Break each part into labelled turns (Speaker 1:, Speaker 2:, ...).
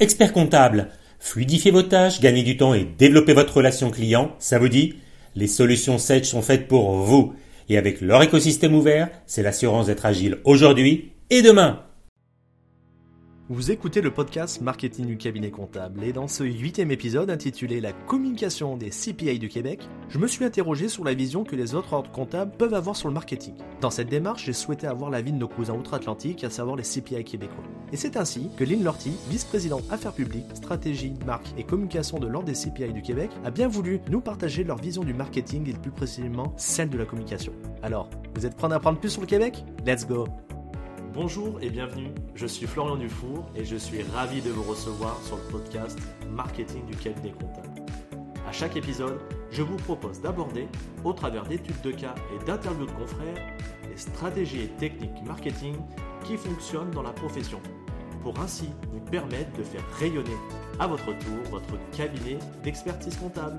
Speaker 1: Expert comptable, fluidifiez vos tâches, gagnez du temps et développez votre relation client, ça vous dit? Les solutions Sage sont faites pour vous. Et avec leur écosystème ouvert, c'est l'assurance d'être agile aujourd'hui et demain.
Speaker 2: Vous écoutez le podcast Marketing du cabinet comptable et dans ce huitième épisode intitulé La communication des CPI du Québec, je me suis interrogé sur la vision que les autres ordres comptables peuvent avoir sur le marketing. Dans cette démarche, j'ai souhaité avoir l'avis de nos cousins outre-Atlantique, à savoir les CPI québécois. Et c'est ainsi que Lynn Lorty, vice-présidente affaires publiques, stratégie, marque et communication de l'ordre des CPI du Québec, a bien voulu nous partager leur vision du marketing et plus précisément celle de la communication. Alors, vous êtes prêts à apprendre plus sur le Québec? Let's go Bonjour et bienvenue, je suis Florian Dufour et je suis ravi de vous recevoir sur le podcast Marketing du cabinet comptable. À chaque épisode, je vous propose d'aborder, au travers d'études de cas et d'interviews de confrères, les stratégies et techniques marketing qui fonctionnent dans la profession, pour ainsi vous permettre de faire rayonner à votre tour votre cabinet d'expertise comptable.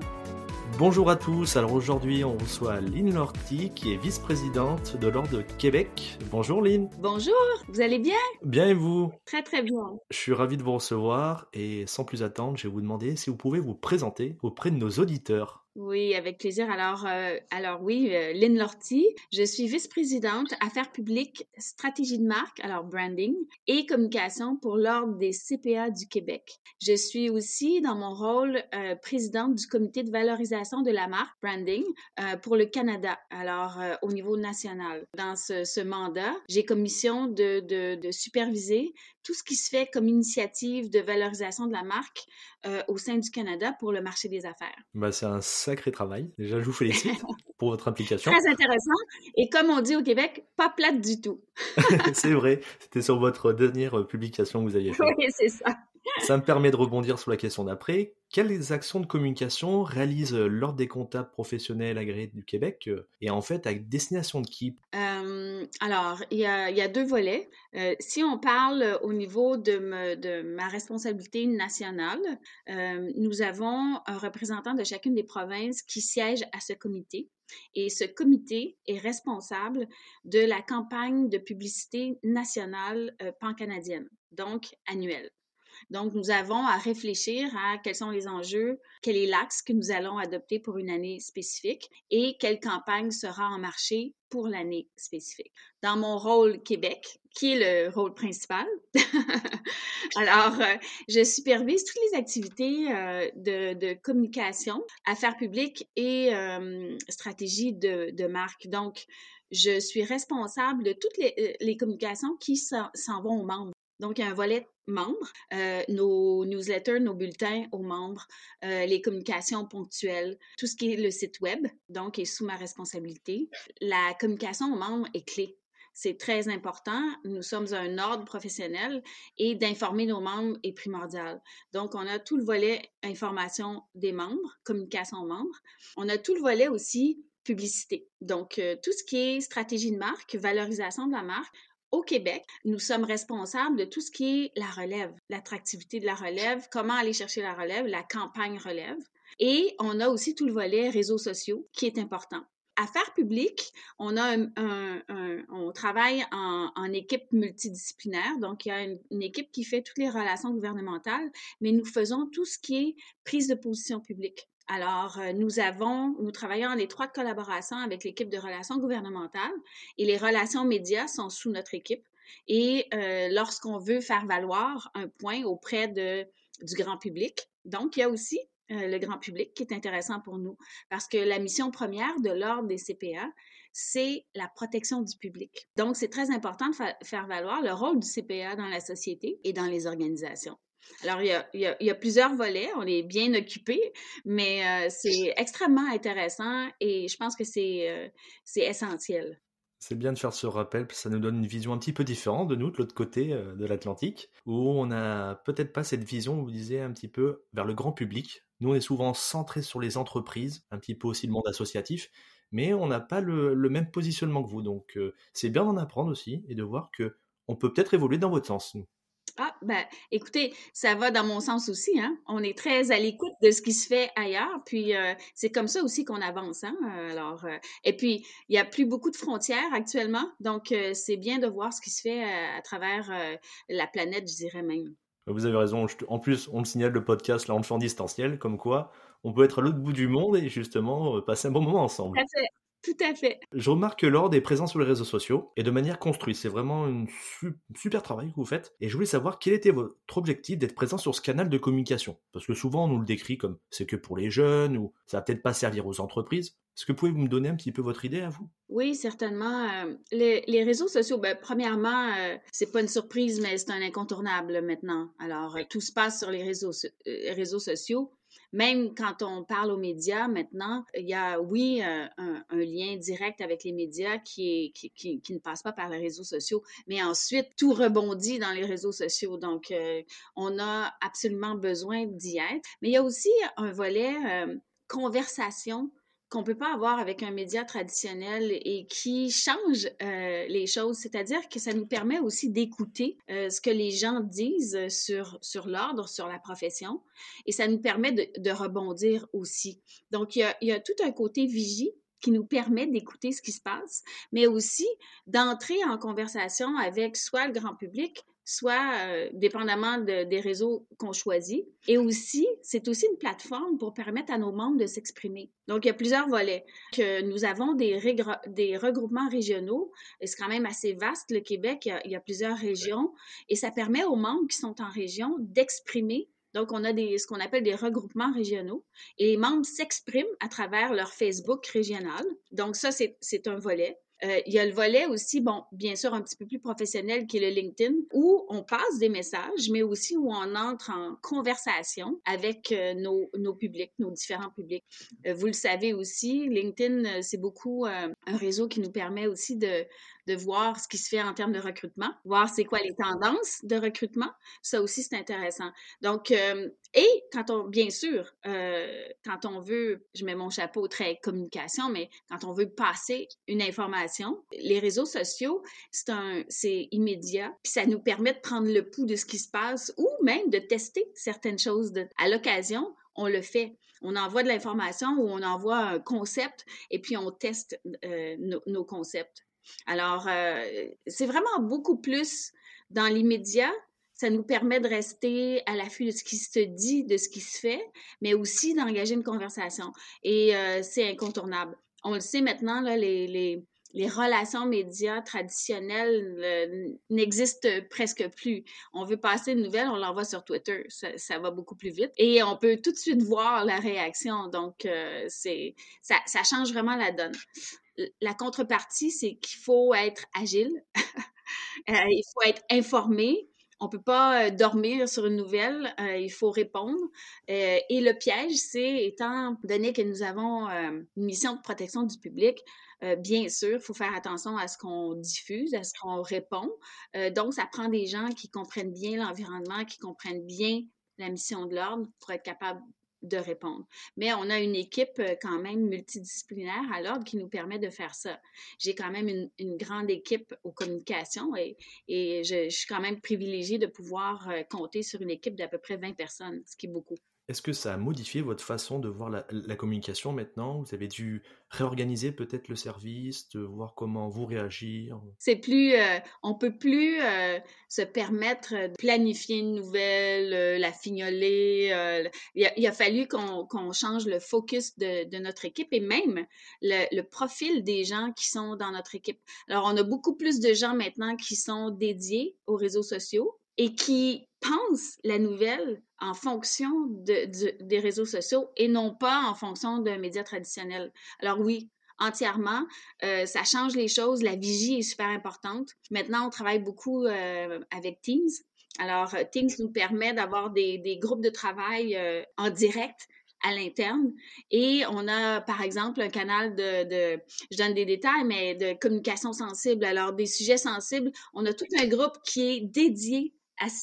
Speaker 2: Bonjour à tous, alors aujourd'hui on reçoit Lynn Lorty qui est vice-présidente de l'Ordre de Québec. Bonjour Lynn.
Speaker 3: Bonjour, vous allez bien?
Speaker 2: Bien et vous?
Speaker 3: Très très bien.
Speaker 2: Je suis ravi de vous recevoir et sans plus attendre, je vais vous demander si vous pouvez vous présenter auprès de nos auditeurs.
Speaker 3: Oui, avec plaisir. Alors, euh, alors oui, euh, Lynn Lorty, je suis vice-présidente affaires publiques, stratégie de marque, alors branding et communication pour l'Ordre des CPA du Québec. Je suis aussi dans mon rôle euh, présidente du comité de valorisation de la marque branding pour le Canada, alors au niveau national. Dans ce, ce mandat, j'ai commission de, de, de superviser tout ce qui se fait comme initiative de valorisation de la marque euh, au sein du Canada pour le marché des affaires.
Speaker 2: Bah, c'est un sacré travail. Déjà, je vous félicite pour votre implication.
Speaker 3: Très intéressant. Et comme on dit au Québec, pas plate du tout.
Speaker 2: c'est vrai. C'était sur votre dernière publication que vous aviez fait.
Speaker 3: Oui, c'est ça.
Speaker 2: Ça me permet de rebondir sur la question d'après. Quelles actions de communication réalise l'Ordre des comptables professionnels agréés du Québec euh, et en fait avec destination de qui?
Speaker 3: Euh, Alors, il y, a, deux volets. Euh, si on parle au niveau de ma responsabilité nationale, nous avons un représentant de chacune des provinces qui siège à ce comité. Et ce comité est responsable de la campagne de publicité nationale pan-canadienne, donc annuelle. Donc, nous avons à réfléchir à quels sont les enjeux, quel est l'axe que nous allons adopter pour une année spécifique et quelle campagne sera en marché pour l'année spécifique. Dans mon rôle Québec, qui est le rôle principal, alors euh, je supervise toutes les activités euh, de, communication, affaires publiques et euh, stratégie de, marque. Donc, je suis responsable de toutes les, les communications qui s'en vont aux membres. Donc, il y a un volet membres, euh, nos newsletters, nos bulletins aux membres, euh, les communications ponctuelles, tout ce qui est le site web, donc, est sous ma responsabilité. La communication aux membres est clé. C'est très important. Nous sommes un ordre professionnel et d'informer nos membres est primordial. Donc, on a tout le volet information des membres, communication aux membres. On a tout le volet aussi publicité. Donc, euh, tout ce qui est stratégie de marque, valorisation de la marque, au Québec, nous sommes responsables de tout ce qui est la relève, l'attractivité de la relève, comment aller chercher la relève, la campagne relève. Et on a aussi tout le volet réseaux sociaux qui est important. Affaires publiques, on a un, on travaille en, équipe multidisciplinaire, donc il y a une, équipe qui fait toutes les relations gouvernementales, mais nous faisons tout ce qui est prise de position publique. Alors, euh, nous avons, nous travaillons en étroite collaboration avec l'équipe de relations gouvernementales et les relations médias sont sous notre équipe. Et euh, lorsqu'on veut faire valoir un point auprès du grand public, donc il y a aussi euh, le grand public qui est intéressant pour nous parce que la mission première de l'Ordre des CPA, c'est la protection du public. Donc, c'est très important de faire valoir le rôle du CPA dans la société et dans les organisations. Alors, il y, a, plusieurs volets, on est bien occupés, mais euh, c'est extrêmement intéressant et je pense que c'est euh, essentiel.
Speaker 2: C'est bien de faire ce rappel, ça nous donne une vision un petit peu différente de nous, de l'autre côté euh, de l'Atlantique, où on n'a peut-être pas cette vision, vous disiez, un petit peu vers le grand public. Nous, on est souvent centré sur les entreprises, un petit peu aussi le monde associatif, mais on n'a pas le, même positionnement que vous. Donc, c'est bien d'en apprendre aussi et de voir que on peut peut-être évoluer dans votre sens, nous.
Speaker 3: Ben, écoutez, ça va dans mon sens aussi, hein. On est très à l'écoute de ce qui se fait ailleurs, puis euh, c'est comme ça aussi qu'on avance, hein. Alors, euh, et puis, il n'y a plus beaucoup de frontières actuellement, donc euh, c'est bien de voir ce qui se fait à travers la planète, je dirais même.
Speaker 2: Vous avez raison. En plus, on le signale, le podcast, là, on le fait en distanciel, comme quoi on peut être à l'autre bout du monde et justement passer un bon moment ensemble.
Speaker 3: Tout à fait.
Speaker 2: Je remarque que Lord est présent sur les réseaux sociaux et de manière construite. C'est vraiment un super travail que vous faites. Et je voulais savoir quel était votre objectif d'être présent sur ce canal de communication? Parce que souvent on nous le décrit comme c'est que pour les jeunes ou ça va peut-être pas servir aux entreprises. Est-ce que vous pouvez me donner un petit peu votre idée à vous?
Speaker 3: Oui, certainement. Euh, les, réseaux sociaux, ben, premièrement, euh, c'est pas une surprise, mais c'est un incontournable maintenant. Alors, euh, tout se passe sur les réseaux, réseaux sociaux. Même quand on parle aux médias maintenant, il y a, oui, un, lien direct avec les médias qui, qui, ne passe pas par les réseaux sociaux, mais ensuite, tout rebondit dans les réseaux sociaux. Donc, on a absolument besoin d'y être. Mais il y a aussi un volet conversation qu'on peut pas avoir avec un média traditionnel et qui change euh, les choses. C'est-à-dire que ça nous permet aussi d'écouter euh, ce que les gens disent sur, sur l'ordre, sur la profession, et ça nous permet de, rebondir aussi. Donc, il y, a, y a tout un côté vigie qui nous permet d'écouter ce qui se passe, mais aussi d'entrer en conversation avec soit le grand public, soit euh, dépendamment des réseaux qu'on choisit. Et aussi, c'est aussi une plateforme pour permettre à nos membres de s'exprimer. Donc, il y a plusieurs volets. Que nous avons des, des regroupements régionaux. Et c'est quand même assez vaste, le Québec. Il y, a, plusieurs régions. Et ça permet aux membres qui sont en région d'exprimer donc, on a des, ce qu'on appelle des regroupements régionaux et les membres s'expriment à travers leur Facebook régional. Donc, ça, c'est un volet. Euh, il y a le volet aussi, bon, bien sûr, un petit peu plus professionnel qui est le LinkedIn, où on passe des messages, mais aussi où on entre en conversation avec euh, nos, nos, publics, nos différents publics. Euh, vous le savez aussi, LinkedIn, c'est beaucoup un réseau qui nous permet aussi de, de voir ce qui se fait en termes de recrutement, voir c'est quoi les tendances de recrutement. Ça aussi, c'est intéressant. Donc, euh, et quand on, bien sûr, euh, quand on veut, je mets mon chapeau très communication, mais quand on veut passer une information, les réseaux sociaux, c'est immédiat, puis ça nous permet de prendre le pouls de ce qui se passe ou même de tester certaines choses à l'occasion on le fait. On envoie de l'information ou on envoie un concept et puis on teste euh, nos concepts. Alors, euh, c'est vraiment beaucoup plus dans l'immédiat. Ça nous permet de rester à l'affût de ce qui se dit, de ce qui se fait, mais aussi d'engager une conversation. Et euh, c'est incontournable. On le sait maintenant, les, relations médias traditionnelles euh, n'existent presque plus. On veut passer une nouvelle, on l'envoie sur Twitter. Ça, va beaucoup plus vite. Et on peut tout de suite voir la réaction. Donc, c'est ça, ça change vraiment la donne la contrepartie, c'est qu'il faut être agile, euh, il faut être informé. On peut pas euh, dormir sur une nouvelle, euh, il faut répondre. et le piège, c'est, étant donné que nous avons une mission de protection du public, bien sûr, il faut faire attention à ce qu'on diffuse, à ce qu'on répond. donc, ça prend des gens qui comprennent bien l'environnement, qui comprennent bien la mission de l'ordre pour être capable de répondre. Mais on a une équipe euh, quand même multidisciplinaire à l'ordre qui nous permet de faire ça. J'ai quand même une, grande équipe aux communications et, je, suis quand même privilégiée de pouvoir euh, compter sur une équipe d'à peu près 20 personnes, ce qui est beaucoup.
Speaker 2: Est-ce que ça a modifié votre façon de voir la, communication maintenant? Vous avez dû réorganiser peut-être le service, de voir comment vous réagir?
Speaker 3: C'est plus, euh, on peut plus euh, se permettre de planifier une nouvelle, euh, la fignoler. Il a, fallu qu'on change le focus de, notre équipe et même le, le, profil des gens qui sont dans notre équipe. Alors, on a beaucoup plus de gens maintenant qui sont dédiés aux réseaux sociaux et qui pensent la nouvelle en fonction de, des réseaux sociaux et non pas en fonction d'un média traditionnel. Alors oui, entièrement. Euh, ça change les choses. La vigie est super importante. Maintenant, on travaille beaucoup euh, avec Teams. Alors, euh, Teams nous permet d'avoir des, des, groupes de travail en direct à l'interne. Et on a, par exemple, un canal de, de, je donne des détails, mais de communication sensible. Alors, des sujets sensibles, on a tout un groupe qui est dédié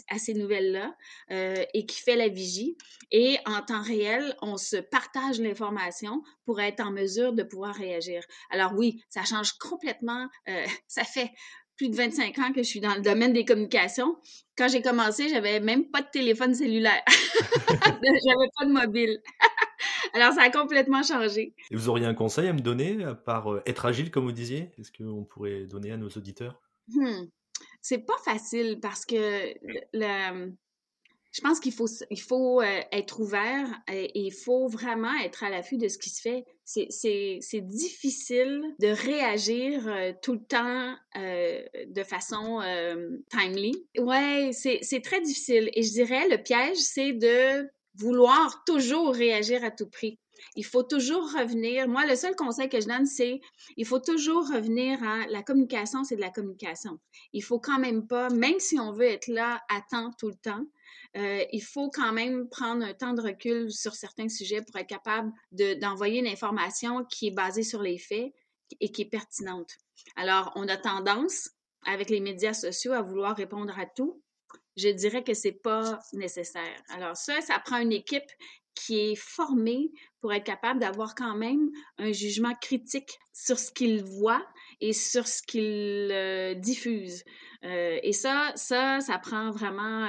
Speaker 3: à, ces nouvelles-là euh, et qui fait la vigie. Et en temps réel, on se partage l'information pour être en mesure de pouvoir réagir. Alors oui, ça change complètement. Euh, ça fait plus de 25 ans que je suis dans le domaine des communications. Quand j'ai commencé, j'avais même pas de téléphone cellulaire. j'avais pas de mobile. Alors, ça a complètement changé.
Speaker 2: Et vous auriez un conseil à me donner, à part euh, être agile, comme vous disiez? Est-ce qu'on pourrait donner à nos auditeurs?
Speaker 3: Hmm c'est pas facile parce que le, je pense qu'il faut, il faut euh, être ouvert et il faut vraiment être à l'affût de ce qui se fait. C'est difficile de réagir euh, tout le temps euh, de façon timely. Ouais, c'est très difficile. Et je dirais, le piège, c'est de vouloir toujours réagir à tout prix. Il faut toujours revenir. Moi, le seul conseil que je donne, c'est il faut toujours revenir à la communication, c'est de la communication. Il faut quand même pas, même si on veut être là à temps tout le temps, euh, il faut quand même prendre un temps de recul sur certains sujets pour être capable d'envoyer une information qui est basée sur les faits et qui est pertinente. Alors, on a tendance, avec les médias sociaux, à vouloir répondre à tout. Je dirais que c'est pas nécessaire. Alors ça, ça prend une équipe qui est formée pour être capable d'avoir quand même un jugement critique sur ce qu'il voit et sur ce qu'il euh, diffuse. Euh, et ça, ça, ça prend vraiment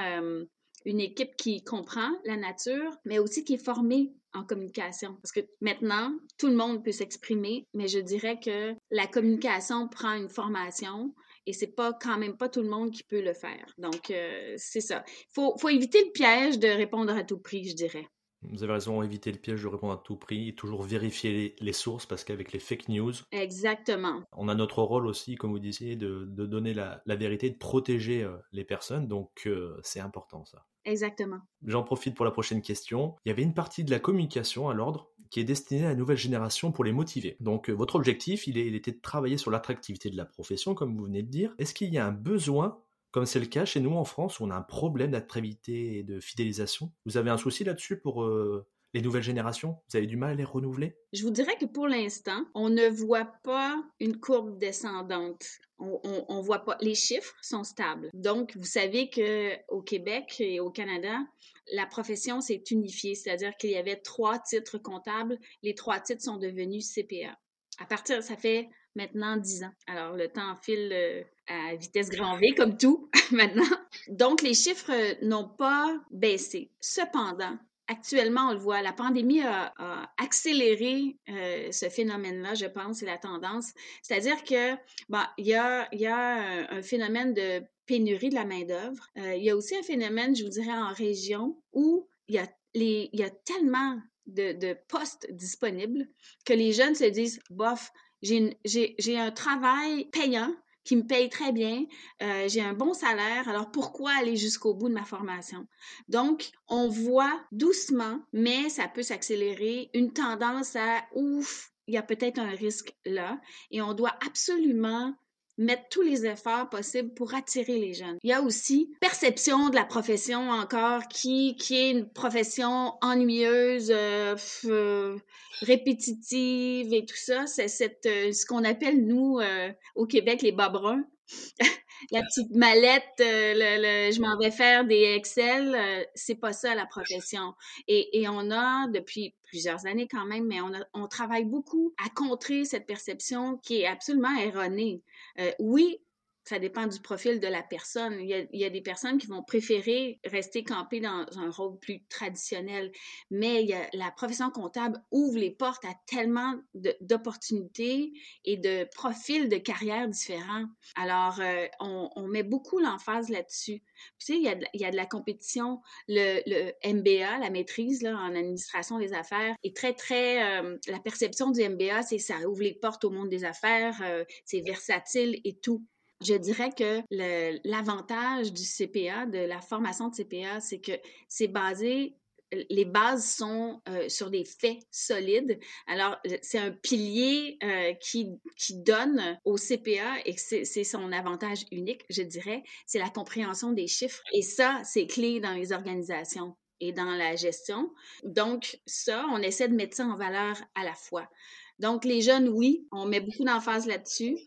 Speaker 3: une équipe qui comprend la nature, mais aussi qui est formée en communication. Parce que maintenant, tout le monde peut s'exprimer, mais je dirais que la communication prend une formation et c'est pas quand même pas tout le monde qui peut le faire. Donc, euh, c'est ça. Il faut, faut éviter le piège de répondre à tout prix, je dirais.
Speaker 2: Vous avez raison, éviter le piège de répondre à tout prix et toujours vérifier les, sources parce qu'avec les fake news.
Speaker 3: Exactement.
Speaker 2: On a notre rôle aussi, comme vous disiez, de, donner la, vérité, de protéger euh, les personnes. Donc, euh, c'est important ça.
Speaker 3: Exactement.
Speaker 2: J'en profite pour la prochaine question. Il y avait une partie de la communication à l'ordre qui est destinée à la nouvelle génération pour les motiver. Donc euh, votre objectif, il, était de travailler sur l'attractivité de la profession, comme vous venez de dire. Est-ce qu'il y a un besoin comme c'est le cas chez nous en France où on a un problème d'attractivité et de fidélisation? Vous avez un souci là-dessus pour euh, les nouvelles générations? Vous avez du mal à les renouveler?
Speaker 3: Je vous dirais que pour l'instant, on ne voit pas une courbe descendante. On, voit pas. Les chiffres sont stables. Donc, vous savez que au Québec et au Canada, la profession s'est unifiée, c'est-à-dire qu'il y avait trois titres comptables. Les trois titres sont devenus CPA. À partir, ça fait maintenant dix ans. Alors, le temps file euh, à vitesse grand V, comme tout maintenant. Donc, les chiffres n'ont pas baissé. Cependant, actuellement, on le voit, la pandémie a, accéléré euh, ce phénomène-là, je pense, c'est la tendance. C'est-à-dire que, il y a, un, phénomène de pénurie de la main-d'œuvre. Euh, il y a aussi un phénomène, je vous dirais, en région où il y a, tellement de postes disponibles que les jeunes se disent, bof, j'ai un travail payant qui me paye très bien, euh, j'ai un bon salaire, alors pourquoi aller jusqu'au bout de ma formation? Donc, on voit doucement, mais ça peut s'accélérer, une tendance à ouf, il y a peut-être un risque là, et on doit absolument mettre tous les efforts possibles pour attirer les jeunes. Il y a aussi perception de la profession encore qui, qui est une profession ennuyeuse, euh, euh, répétitive et tout ça. C'est euh, ce qu'on appelle, nous, au Québec, les bas bruns. la petite mallette, le, je m'en vais faire des Excel, c'est pas ça la profession. Et, on a, depuis plusieurs années quand même, mais on travaille beaucoup à contrer cette perception qui est absolument erronée. Euh, oui, ça dépend du profil de la personne. Il y, a, des personnes qui vont préférer rester campées dans un rôle plus traditionnel, mais la profession comptable ouvre les portes à tellement d'opportunités et de profils de carrière différents. Alors, euh, on, met beaucoup l'emphase là-dessus. Tu sais, il y, a de, la compétition. Le, MBA, la maîtrise en administration des affaires, est très, très... Euh, la perception du MBA, c'est ça ouvre les portes au monde des affaires, c'est versatile et tout. Je dirais que l'avantage du CPA, de la formation de CPA, c'est que c'est basé les bases sont euh, sur des faits solides. Alors, c'est un pilier euh, qui, qui donne au CPA, et c'est son avantage unique, je dirais, c'est la compréhension des chiffres. Et ça, c'est clé dans les organisations et dans la gestion. Donc, ça, on essaie de mettre ça en valeur à la fois. Donc, les jeunes, oui, on met beaucoup d'emphase là-dessus.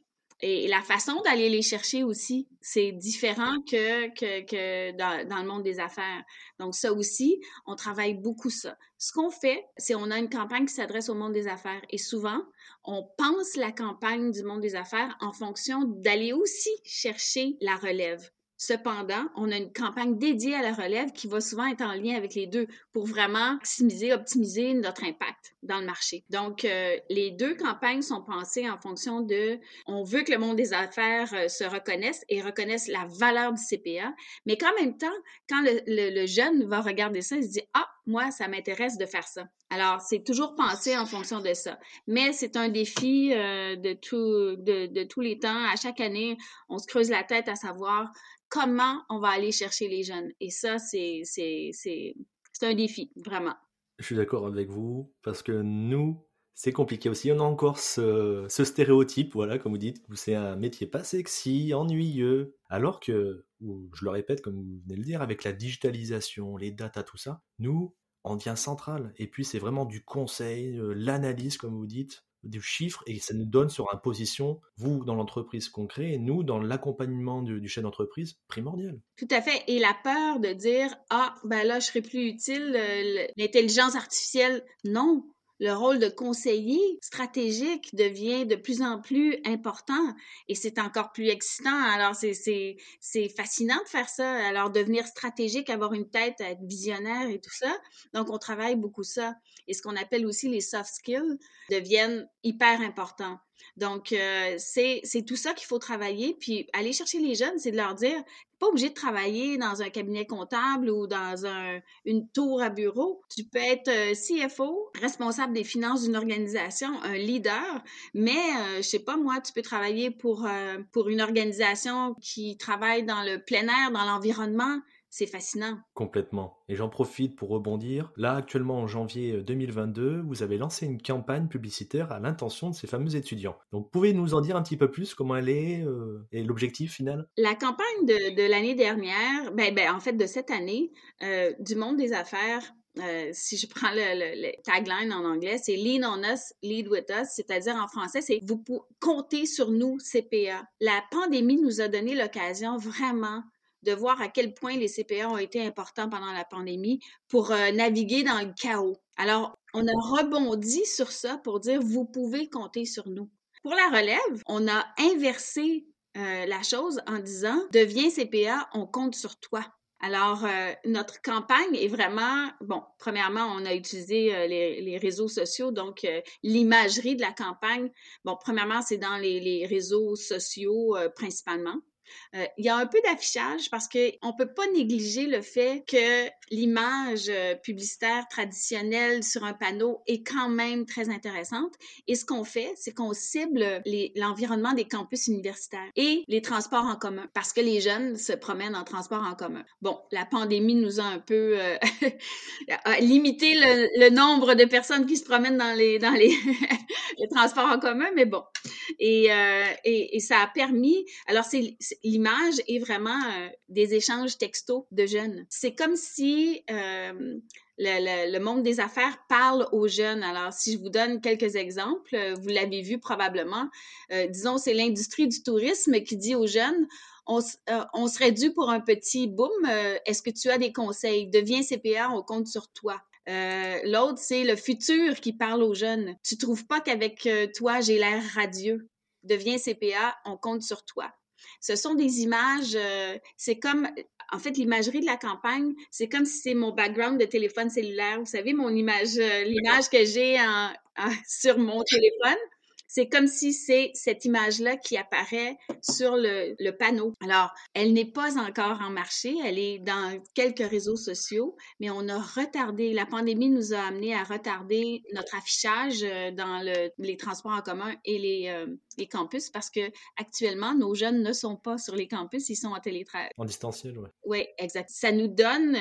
Speaker 3: Et la façon d'aller les chercher aussi, c'est différent que, dans, le monde des affaires. Donc ça aussi, on travaille beaucoup ça. Ce qu'on fait, c'est on a une campagne qui s'adresse au monde des affaires et souvent, on pense la campagne du monde des affaires en fonction d'aller aussi chercher la relève. Cependant, on a une campagne dédiée à la relève qui va souvent être en lien avec les deux pour vraiment maximiser, optimiser notre impact dans le marché. Donc, euh, les deux campagnes sont pensées en fonction de, on veut que le monde des affaires euh, se reconnaisse et reconnaisse la valeur du CPA, mais qu'en même temps, quand le, le jeune va regarder ça, il se dit, ah, moi, ça m'intéresse de faire ça. Alors, c'est toujours pensé en fonction de ça. Mais c'est un défi euh, de, tout, de, de, tous les temps. À chaque année, on se creuse la tête à savoir comment on va aller chercher les jeunes. Et ça, c'est un défi, vraiment.
Speaker 2: Je suis d'accord avec vous, parce que nous, c'est compliqué aussi. On a encore ce, stéréotype, voilà, comme vous dites, c'est un métier pas sexy, ennuyeux. Alors que, je le répète, comme vous venez de le dire, avec la digitalisation, les data, tout ça, nous, on devient central. Et puis, c'est vraiment du conseil, euh, l'analyse, comme vous dites, du chiffre, et ça nous donne sur une position, vous, dans l'entreprise concrète, et nous, dans l'accompagnement du, chef d'entreprise, primordial.
Speaker 3: Tout à fait. Et la peur de dire, ah, ben là, je serai plus utile, euh, l'intelligence artificielle, non le rôle de conseiller stratégique devient de plus en plus important et c'est encore plus excitant. Alors, c'est fascinant de faire ça. Alors, devenir stratégique, avoir une tête, être visionnaire et tout ça. Donc, on travaille beaucoup ça. Et ce qu'on appelle aussi les soft skills deviennent hyper importants. Donc, euh, c'est tout ça qu'il faut travailler. Puis, aller chercher les jeunes, c'est de leur dire, pas obligé de travailler dans un cabinet comptable ou dans un, une tour à bureau. Tu peux être euh, CFO, responsable des finances d'une organisation, un leader, mais, euh, je sais pas, moi, tu peux travailler pour, pour une organisation qui travaille dans le plein air, dans l'environnement c'est fascinant.
Speaker 2: Complètement. Et j'en profite pour rebondir. Là, actuellement, en janvier 2022, euh, vous avez lancé une campagne publicitaire à l'intention de ces fameux étudiants. Donc, pouvez nous en dire un petit peu plus comment elle est euh, et l'objectif final?
Speaker 3: La campagne de, l'année dernière, ben, ben, en fait, de cette année, euh, du monde des affaires si je prends le, tagline en anglais, c'est Lean on us, lead with us, c'est-à-dire en français, c'est vous comptez sur nous, CPA. La pandémie nous a donné l'occasion vraiment de voir à quel point les CPA ont été importants pendant la pandémie pour euh, naviguer dans le chaos. Alors, on a rebondi sur ça pour dire, vous pouvez compter sur nous. Pour la relève, on a inversé euh, la chose en disant, deviens CPA, on compte sur toi. Alors, euh, notre campagne est vraiment, bon, premièrement, on a utilisé les, réseaux sociaux, donc l'imagerie de la campagne, bon, premièrement, c'est dans les réseaux sociaux principalement. Euh, il y a un peu d'affichage parce qu'on ne peut pas négliger le fait que l'image euh, publicitaire traditionnelle sur un panneau est quand même très intéressante. Et ce qu'on fait, c'est qu'on cible l'environnement des campus universitaires et les transports en commun parce que les jeunes se promènent en transport en commun. Bon, la pandémie nous a un peu euh, limité le, nombre de personnes qui se promènent dans les, transports en commun, mais bon. Et, et ça a permis, alors l'image est vraiment euh, des échanges textos de jeunes. C'est comme si euh, le, monde des affaires parle aux jeunes. Alors, si je vous donne quelques exemples, euh, vous l'avez vu probablement. disons, c'est l'industrie du tourisme qui dit aux jeunes, on, serait dû pour un petit boom. Est-ce que tu as des conseils? Deviens CPA, on compte sur toi. L'autre, c'est le futur qui parle aux jeunes. Tu trouves pas qu'avec toi, j'ai l'air radieux? Deviens CPA, on compte sur toi. Ce sont des images, euh, c'est comme, en fait, l'imagerie de la campagne, c'est comme si c'est mon background de téléphone cellulaire. Vous savez, mon image, euh, l'image que j'ai sur mon téléphone c'est comme si c'est cette image-là qui apparaît sur le, panneau. Alors, elle n'est pas encore en marché, elle est dans quelques réseaux sociaux, mais on a retardé, la pandémie nous a amené à retarder notre affichage euh, dans les transports en commun et les, euh, les campus parce que actuellement, nos jeunes ne sont pas sur les campus, ils sont en télétravail.
Speaker 2: En distanciel, oui.
Speaker 3: Oui, exact. Ça nous donne,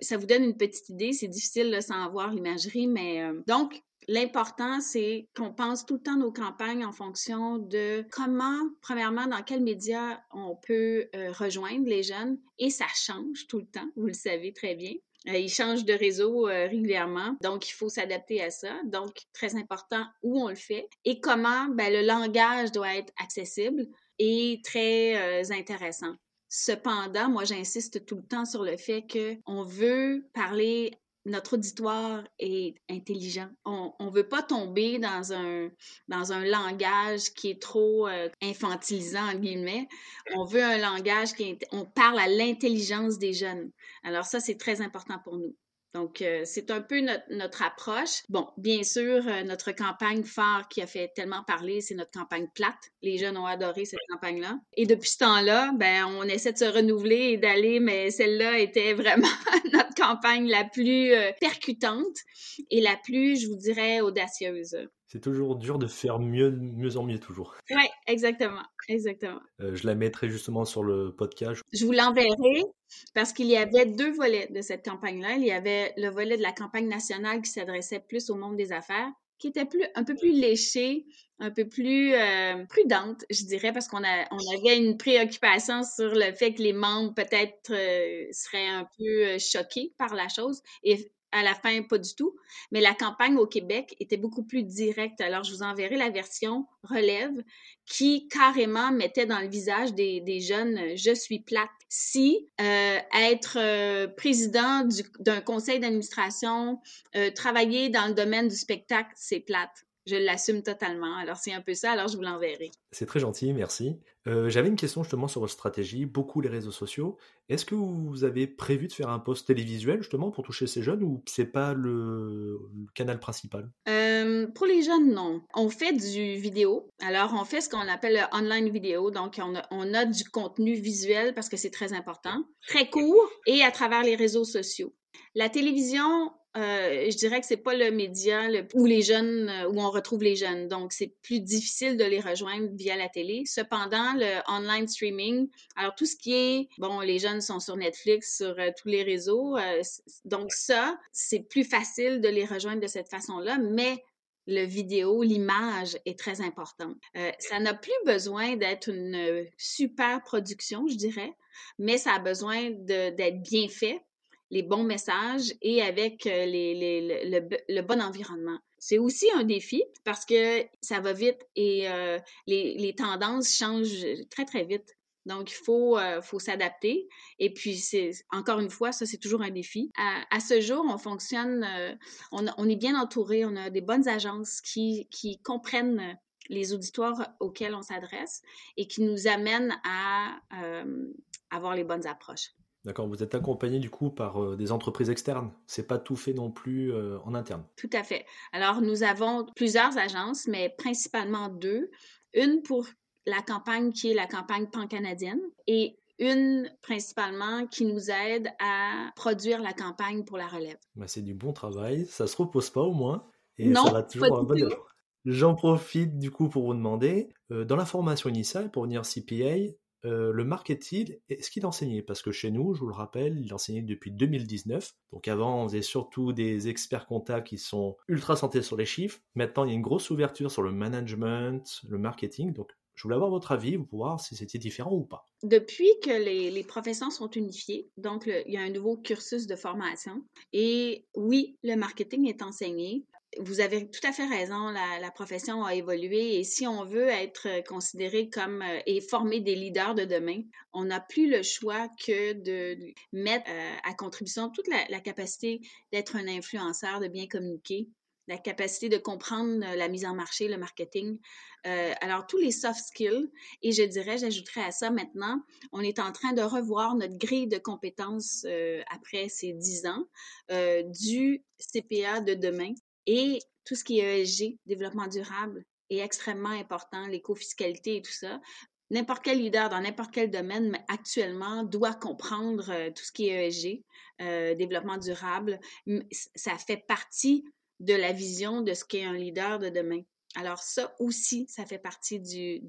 Speaker 3: ça vous donne une petite idée. C'est difficile sans avoir l'imagerie, mais euh, donc, L'important, c'est qu'on pense tout le temps nos campagnes en fonction de comment, premièrement, dans quels médias on peut euh, rejoindre les jeunes. Et ça change tout le temps, vous le savez très bien. Euh, ils changent de réseau euh, régulièrement, donc il faut s'adapter à ça. Donc, très important où on le fait et comment ben, le langage doit être accessible et très intéressant. Cependant, moi, j'insiste tout le temps sur le fait qu'on veut parler notre auditoire est intelligent. On ne veut pas tomber dans un, dans un langage qui est trop euh, infantilisant, en guillemets. On veut un langage qui est, on parle à l'intelligence des jeunes. Alors ça, c'est très important pour nous. Donc, euh, c'est un peu notre, approche. Bon, bien sûr, euh, notre campagne phare qui a fait tellement parler, c'est notre campagne plate. Les jeunes ont adoré cette campagne-là. Et depuis ce temps-là, ben, on essaie de se renouveler et d'aller, mais celle-là était vraiment notre campagne la plus euh, percutante et la plus, je vous dirais, audacieuse.
Speaker 2: C'est toujours dur de faire mieux, mieux en mieux toujours.
Speaker 3: Oui, exactement, exactement.
Speaker 2: je la mettrai justement sur le podcast.
Speaker 3: Je vous l'enverrai parce qu'il y avait deux volets de cette campagne-là. Il y avait le volet de la campagne nationale qui s'adressait plus au monde des affaires, qui était plus, un peu plus léché, un peu plus euh, prudente, je dirais, parce qu'on on avait une préoccupation sur le fait que les membres peut-être euh, seraient un peu euh, choqués par la chose. Et à la fin, pas du tout. Mais la campagne au Québec était beaucoup plus directe. Alors, je vous enverrai la version relève qui carrément mettait dans le visage des, jeunes Je suis plate. Si euh, être euh, président d'un conseil d'administration, euh, travailler dans le domaine du spectacle, c'est plate je l'assume totalement. Alors, c'est un peu ça, alors je vous l'enverrai.
Speaker 2: C'est très gentil, merci. Euh, j'avais une question justement sur votre stratégie, beaucoup les réseaux sociaux. Est-ce que vous avez prévu de faire un post télévisuel justement pour toucher ces jeunes ou c'est pas le, canal principal?
Speaker 3: Euh, Pour les jeunes, non. On fait du vidéo. Alors, on fait ce qu'on appelle le online vidéo. Donc, on a, on a du contenu visuel parce que c'est très important, très court et à travers les réseaux sociaux. La télévision, euh, je dirais que c'est pas le média où les jeunes, euh, où on retrouve les jeunes. Donc, c'est plus difficile de les rejoindre via la télé. Cependant, le online streaming, alors tout ce qui est, bon, les jeunes sont sur Netflix, sur euh, tous les réseaux. donc, ça, c'est plus facile de les rejoindre de cette façon-là, mais le vidéo, l'image est très importante. ça n'a plus besoin d'être une super production, je dirais, mais ça a besoin d'être bien fait les bons messages et avec euh, le, bon environnement. C'est aussi un défi parce que ça va vite et euh, les, tendances changent très, très vite. Donc, il faut, euh, faut s'adapter. Et puis, c'est encore une fois, ça, c'est toujours un défi. À, ce jour, on fonctionne, on, est bien entouré, on a des bonnes agences qui, qui comprennent les auditoires auxquels on s'adresse et qui nous amènent à avoir les bonnes approches.
Speaker 2: D'accord, vous êtes accompagné du coup par euh, des entreprises externes. C'est pas tout fait non plus euh, en interne.
Speaker 3: Tout à fait. Alors nous avons plusieurs agences, mais principalement deux. Une pour la campagne qui est la campagne pan-canadienne et une principalement qui nous aide à produire la campagne pour la relève.
Speaker 2: Ben, c'est du bon travail, ça se repose pas au moins et non, ça va toujours un bon J'en profite du coup pour vous demander, euh, dans la formation initiale pour venir CPA, euh, le marketing, est-ce qu'il enseignait? Parce que chez nous, je vous le rappelle, il enseignait depuis 2019. Donc avant, on faisait surtout des experts comptables qui sont ultra santé sur les chiffres. Maintenant, il y a une grosse ouverture sur le management, le marketing. Donc je voulais avoir votre avis pour voir si c'était différent ou pas.
Speaker 3: Depuis que les, professions sont unifiées, donc il y a un nouveau cursus de formation. Et oui, le marketing est enseigné vous avez tout à fait raison, la, profession a évolué et si on veut être considéré comme euh, et former des leaders de demain, on n'a plus le choix que de mettre euh, à contribution toute la, capacité d'être un influenceur, de bien communiquer, la capacité de comprendre la mise en marché, le marketing. Euh, alors, tous les soft skills, et je dirais, j'ajouterais à ça maintenant, on est en train de revoir notre grille de compétences après ces dix ans du CPA de demain. Et tout ce qui est ESG, développement durable, est extrêmement important, l'éco-fiscalité et tout ça. N'importe quel leader dans n'importe quel domaine, actuellement, doit comprendre euh, tout ce qui est ESG, euh, développement durable. Ça fait partie de la vision de ce qu'est un leader de demain. Alors ça aussi, ça fait partie du,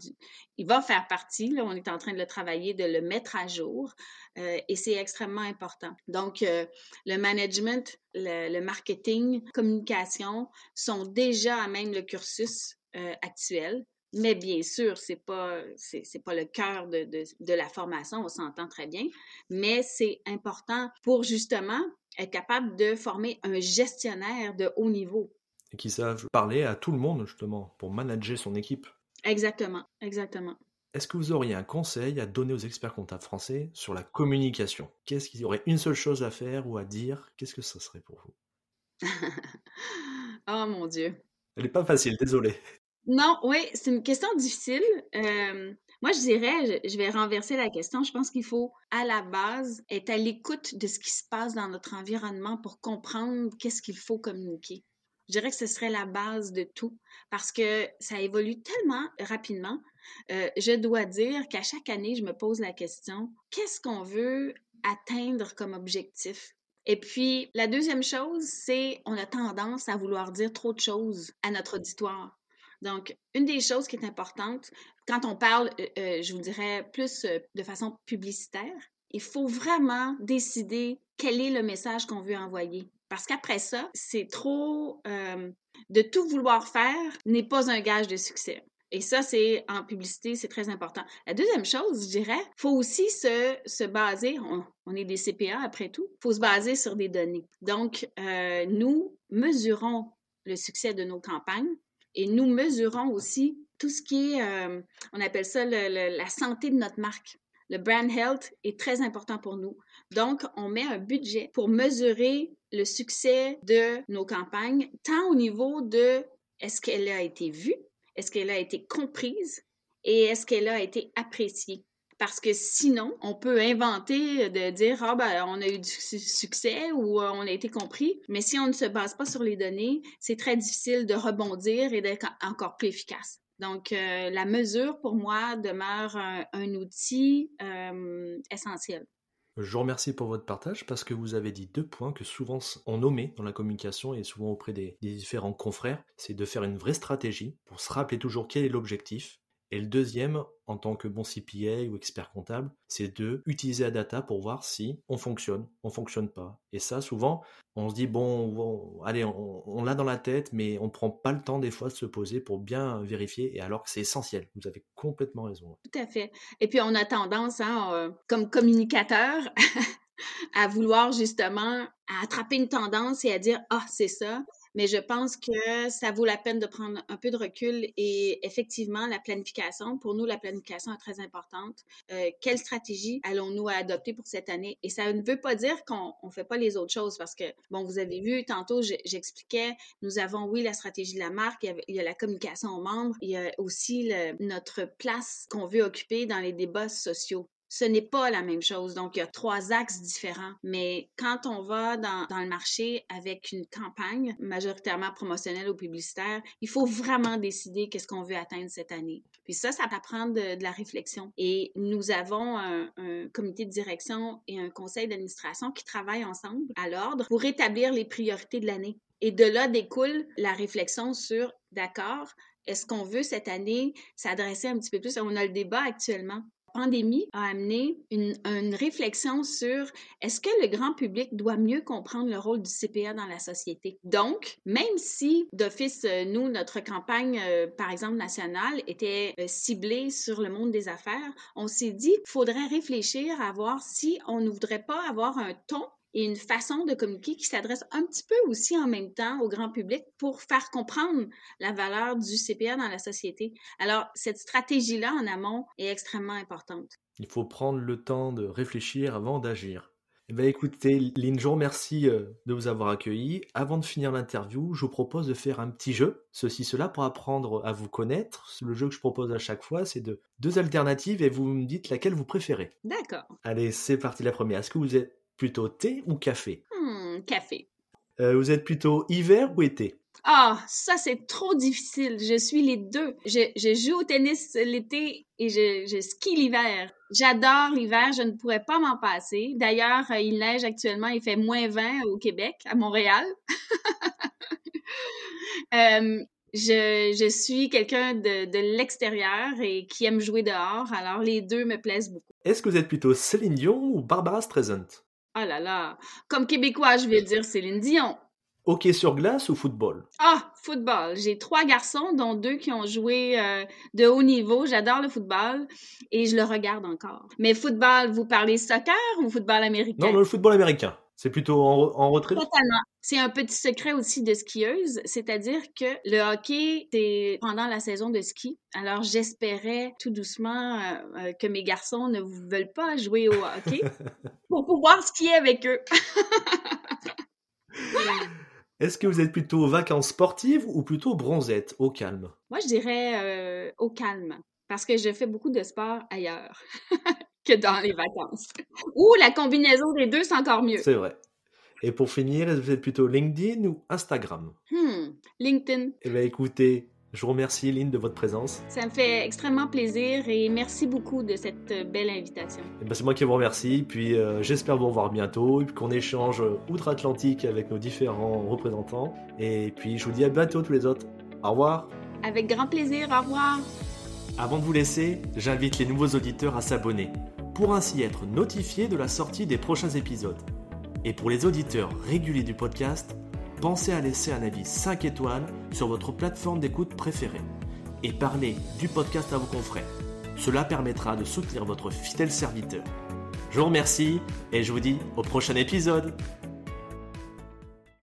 Speaker 3: il va faire partie, là, on est en train de le travailler, de le mettre à jour euh, et c'est extrêmement important. Donc, euh, le management, le, marketing, communication sont déjà à même le cursus euh, actuel. Mais bien sûr, c'est pas c'est pas le cœur de, de, de la formation, on s'entend très bien, mais c'est important pour justement être capable de former un gestionnaire de haut niveau
Speaker 2: qui savent parler à tout le monde justement pour manager son équipe.
Speaker 3: Exactement, exactement.
Speaker 2: Est-ce que vous auriez un conseil à donner aux experts comptables français sur la communication? Qu'est-ce qu'il y aurait une seule chose à faire ou à dire? Qu'est-ce que ça serait pour vous?
Speaker 3: Oh mon Dieu.
Speaker 2: Elle n'est pas facile, désolé.
Speaker 3: Non, oui, c'est une question difficile. Euh, moi, je dirais, je, je vais renverser la question. Je pense qu'il faut, à la base, être à l'écoute de ce qui se passe dans notre environnement pour comprendre qu'est-ce qu'il faut communiquer. Je dirais que ce serait la base de tout parce que ça évolue tellement rapidement. Euh, je dois dire qu'à chaque année, je me pose la question, qu'est-ce qu'on veut atteindre comme objectif? Et puis, la deuxième chose, c'est on a tendance à vouloir dire trop de choses à notre auditoire. Donc, une des choses qui est importante, quand on parle, euh, euh, je vous dirais, plus de façon publicitaire, il faut vraiment décider quel est le message qu'on veut envoyer. Parce qu'après ça, c'est trop... de tout vouloir faire n'est pas un gage de succès. Et ça, c'est en publicité, c'est très important. La deuxième chose, je dirais, faut aussi se, se baser, on, est des CPA après tout, faut se baser sur des données. Donc, euh, nous mesurons le succès de nos campagnes et nous mesurons aussi tout ce qui est, euh, on appelle ça la santé de notre marque. Le brand health est très important pour nous. Donc, on met un budget pour mesurer le succès de nos campagnes, tant au niveau de est-ce qu'elle a été vue, est-ce qu'elle a été comprise et est-ce qu'elle a été appréciée. Parce que sinon, on peut inventer de dire ah ben on a eu du succès ou euh, on a été compris, mais si on ne se base pas sur les données, c'est très difficile de rebondir et d'être encore plus efficace. Donc, euh, la mesure, pour moi, demeure un, outil euh, essentiel.
Speaker 2: Je vous remercie pour votre partage parce que vous avez dit deux points que souvent on nommait dans la communication et souvent auprès des, des différents confrères. C'est de faire une vraie stratégie pour se rappeler toujours quel est l'objectif et le deuxième, en tant que bon CPA ou expert comptable, c'est de utiliser la data pour voir si on fonctionne, on fonctionne pas. Et ça, souvent, on se dit bon, allez, on, l'a dans la tête, mais on prend pas le temps des fois de se poser pour bien vérifier. Et alors que c'est essentiel. Vous avez complètement raison.
Speaker 3: Tout à fait. Et puis on a tendance, hein, euh, comme communicateur. à vouloir justement attraper une tendance et à dire ah c'est ça mais je pense que ça vaut la peine de prendre un peu de recul et effectivement, la planification, pour nous, la planification est très importante. Euh, quelle stratégie allons-nous adopter pour cette année? Et ça ne veut pas dire qu'on ne fait pas les autres choses parce que, bon, vous avez vu, tantôt, j'expliquais, nous avons, oui, la stratégie de la marque, il y a, la communication aux membres, il y a aussi notre place qu'on veut occuper dans les débats sociaux ce n'est pas la même chose. Donc, il y a trois axes différents. Mais quand on va dans, le marché avec une campagne majoritairement promotionnelle ou publicitaire, il faut vraiment décider qu'est-ce qu'on veut atteindre cette année. Puis ça, ça prendre de, de la réflexion. Et nous avons un, un, comité de direction et un conseil d'administration qui travaillent ensemble à l'ordre pour établir les priorités de l'année. Et de là découle la réflexion sur, d'accord, est-ce qu'on veut cette année s'adresser un petit peu plus? On a le débat actuellement pandémie a amené une, réflexion sur est-ce que le grand public doit mieux comprendre le rôle du CPA dans la société? Donc, même si d'office, euh, nous, notre campagne, euh, par exemple, nationale, était euh, ciblée sur le monde des affaires, on s'est dit, qu'il faudrait réfléchir à voir si on ne voudrait pas avoir un ton et une façon de communiquer qui s'adresse un petit peu aussi en même temps au grand public pour faire comprendre la valeur du CPA dans la société. Alors, cette stratégie-là en amont est extrêmement importante.
Speaker 2: Il faut prendre le temps de réfléchir avant d'agir. Eh bien, écoutez, Lynn, je vous remercie euh, de vous avoir accueilli. Avant de finir l'interview, je vous propose de faire un petit jeu, ceci, cela, pour apprendre à vous connaître. Le jeu que je propose à chaque fois, c'est de deux alternatives et vous me dites laquelle vous préférez.
Speaker 3: D'accord.
Speaker 2: Allez, c'est parti la première. Est-ce que vous êtes Plutôt thé ou café?
Speaker 3: Hmm, Café.
Speaker 2: Euh, vous êtes plutôt hiver ou été?
Speaker 3: Ah, ça c'est trop difficile. Je suis les deux. Je, joue au tennis l'été et je, skie l'hiver. J'adore l'hiver, je ne pourrais pas m'en passer. D'ailleurs, euh, il neige actuellement, il fait moins 20 au Québec, à Montréal. Euh, je, suis quelqu'un de, de l'extérieur et qui aime jouer dehors, alors les deux me plaisent beaucoup.
Speaker 2: Est-ce que vous êtes plutôt Céline Dion ou Barbara Streisand?
Speaker 3: Ah là là. Comme québécois, je vais dire Céline Dion.
Speaker 2: Hockey sur glace ou football?
Speaker 3: Ah, football. J'ai trois garçons, dont deux qui ont joué euh, de haut niveau. J'adore le football et je le regarde encore. Mais football, vous parlez soccer ou football américain?
Speaker 2: Non, le football américain. C'est plutôt en, retrait?
Speaker 3: Totalement. C'est un petit secret aussi de skieuse, c'est-à-dire que le hockey, c'est pendant la saison de ski. Alors, j'espérais tout doucement euh, euh, que mes garçons ne veulent pas jouer au hockey pour pouvoir skier avec eux.
Speaker 2: Est-ce que vous êtes plutôt vacances sportives ou plutôt bronzette, au calme?
Speaker 3: Moi, je dirais euh, au calme, parce que je fais beaucoup de sport ailleurs que dans les vacances. Ou la combinaison des deux, c'est encore mieux.
Speaker 2: C'est vrai. Et pour finir, vous êtes plutôt LinkedIn ou Instagram?
Speaker 3: Hmm, LinkedIn.
Speaker 2: Eh bien, écoutez, je vous remercie, Lynn, de votre présence.
Speaker 3: Ça me fait extrêmement plaisir et merci beaucoup de cette euh, belle invitation.
Speaker 2: Eh ben, c'est moi qui vous remercie. Puis euh, j'espère vous revoir bientôt et qu'on échange outre-Atlantique avec nos différents représentants. Et puis je vous dis à bientôt tous les autres. Au revoir.
Speaker 3: Avec grand plaisir. Au revoir.
Speaker 2: Avant de vous laisser, j'invite les nouveaux auditeurs à s'abonner pour ainsi être notifiés de la sortie des prochains épisodes. Et pour les auditeurs réguliers du podcast, pensez à laisser un avis 5 étoiles sur votre plateforme d'écoute préférée et parlez du podcast à vos confrères. Cela permettra de soutenir votre fidèle serviteur. Je vous remercie et je vous dis au prochain épisode.